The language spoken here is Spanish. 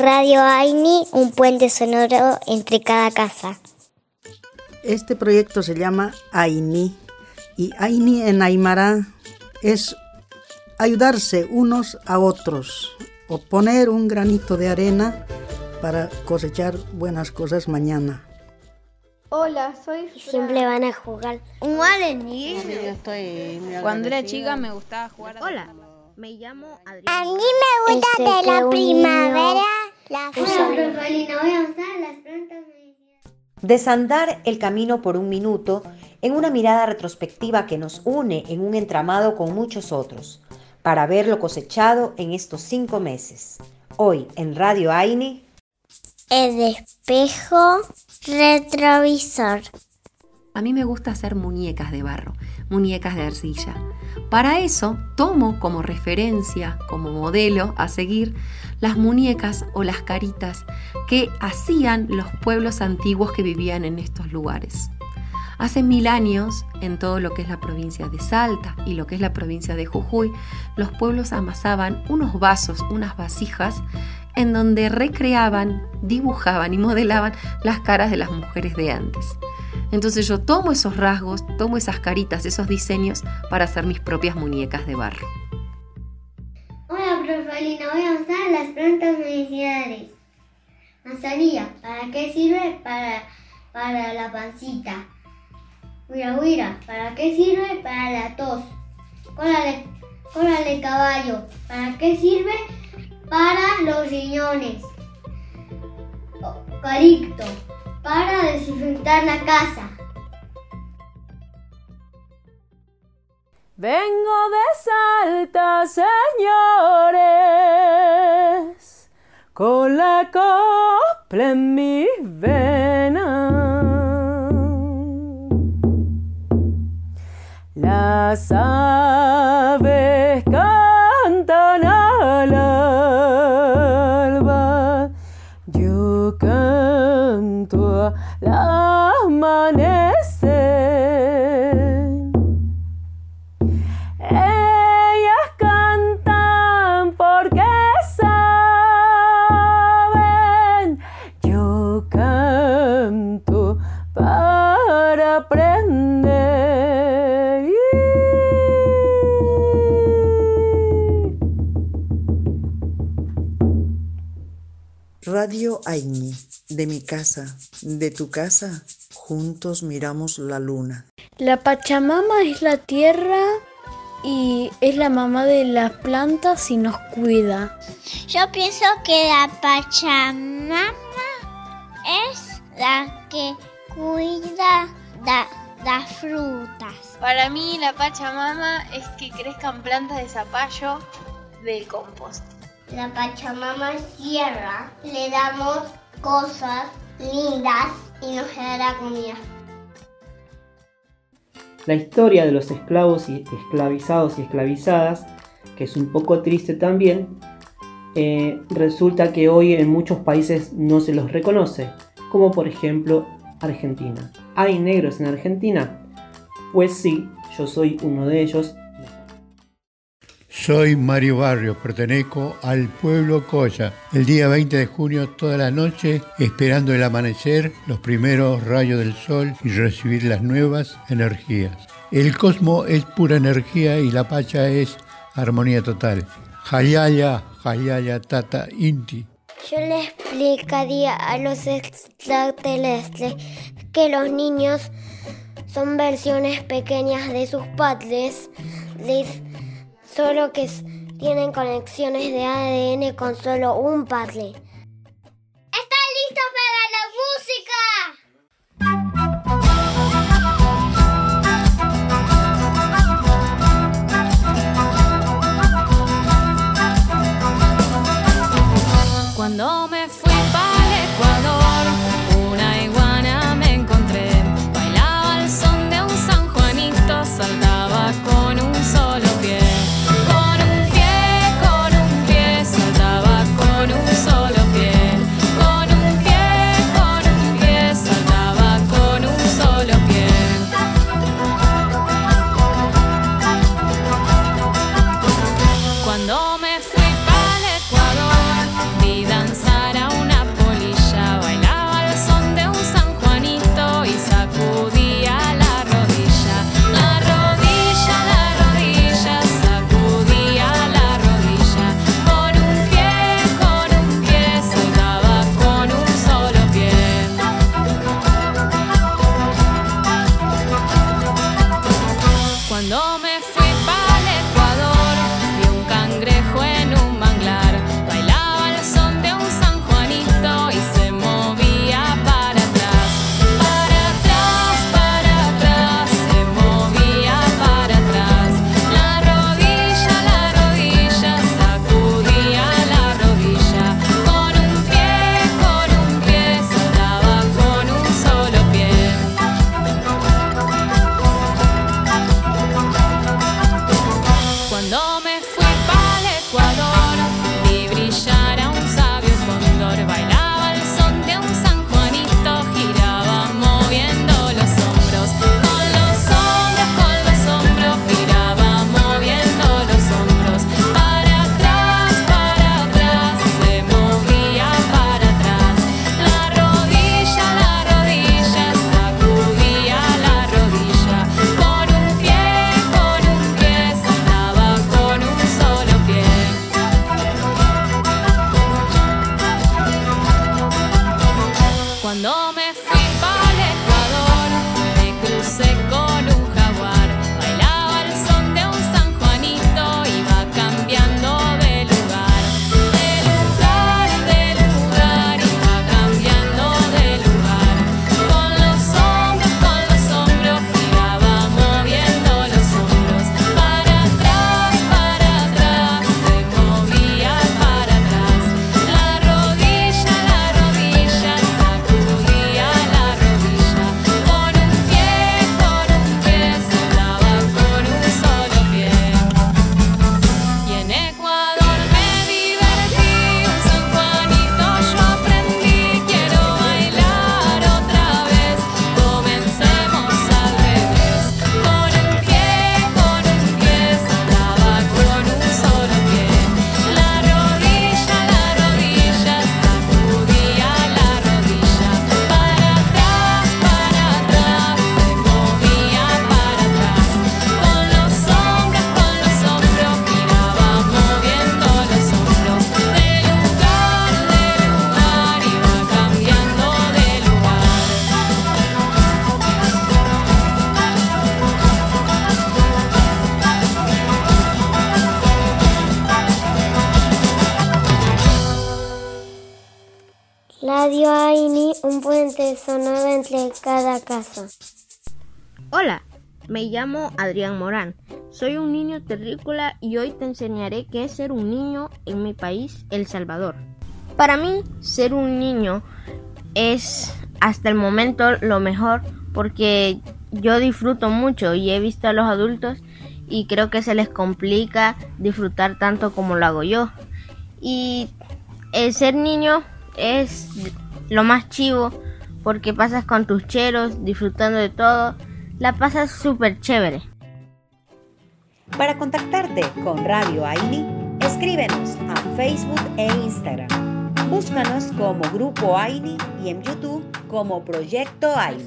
Radio Aini, un puente sonoro entre cada casa. Este proyecto se llama Aini y Aini en Aymara es ayudarse unos a otros o poner un granito de arena para cosechar buenas cosas mañana. Hola, soy Siempre van a jugar. Cuando era chica me gustaba jugar a Hola, me llamo Adrián. A mí me gusta Este, de la primavera la Hola, flor. voy a usar las plantas medicinales. Desandar el camino por un minuto en una mirada retrospectiva que nos une en un entramado con muchos otros, para ver lo cosechado en estos cinco meses. Hoy en Radio Aini, El espejo retrovisor. A mí me gusta hacer muñecas de barro, muñecas de arcilla. Para eso tomo como referencia, como modelo a seguir, las muñecas o las caritas que hacían los pueblos antiguos que vivían en estos lugares. Hace mil años, en todo lo que es la provincia de Salta y lo que es la provincia de Jujuy, los pueblos amasaban unos vasos, unas vasijas, en donde recreaban, dibujaban y modelaban las caras de las mujeres de antes. Entonces yo tomo esos rasgos, tomo esas caritas, esos diseños para hacer mis propias muñecas de barro. Hola, Profelina, voy a usar las plantas medicinales. Manzanilla, ¿para qué sirve? Para, para la pancita. Huira, ¿para qué sirve? Para la tos. Cola de caballo, ¿para qué sirve? Para los riñones. Eucalipto, para desinfectar la casa. Vengo de Salta, señores, con la copla en mis venas. Las aves Aini, de mi casa, de tu casa, juntos miramos la luna. La Pachamama es la tierra y es la mamá de las plantas y nos cuida. Yo pienso que la Pachamama es la que cuida las frutas. Para mí la Pachamama es que crezcan plantas de zapallo del compost. La Pachamama es tierra, le damos cosas lindas y nos dará comida. La historia de los esclavos y esclavizados y esclavizadas, que es un poco triste también, eh, resulta que hoy en muchos países no se los reconoce, como por ejemplo Argentina. ¿Hay negros en Argentina? Pues sí, yo soy uno de ellos soy Mario Barrio, pertenezco al pueblo Coya. El día 20 de junio, toda la noche, esperando el amanecer, los primeros rayos del sol y recibir las nuevas energías. El cosmos es pura energía y la pacha es armonía total. Hayaya, Hayaya, Tata, Inti. Yo le explicaría a los extraterrestres que los niños son versiones pequeñas de sus padres. Solo que tienen conexiones de ADN con solo un padre. Sonoro entre cada casa. Hola, me llamo Adrián Morán. Soy un niño terrícola y hoy te enseñaré qué es ser un niño en mi país, El Salvador. Para mí, ser un niño es hasta el momento lo mejor porque yo disfruto mucho y he visto a los adultos y creo que se les complica disfrutar tanto como lo hago yo. Y el ser niño es lo más chivo porque pasas con tus cheros disfrutando de todo. La pasas súper chévere. Para contactarte con Radio Aini, escríbenos a Facebook e Instagram. Búscanos como Grupo Aini y en YouTube como Proyecto Aini.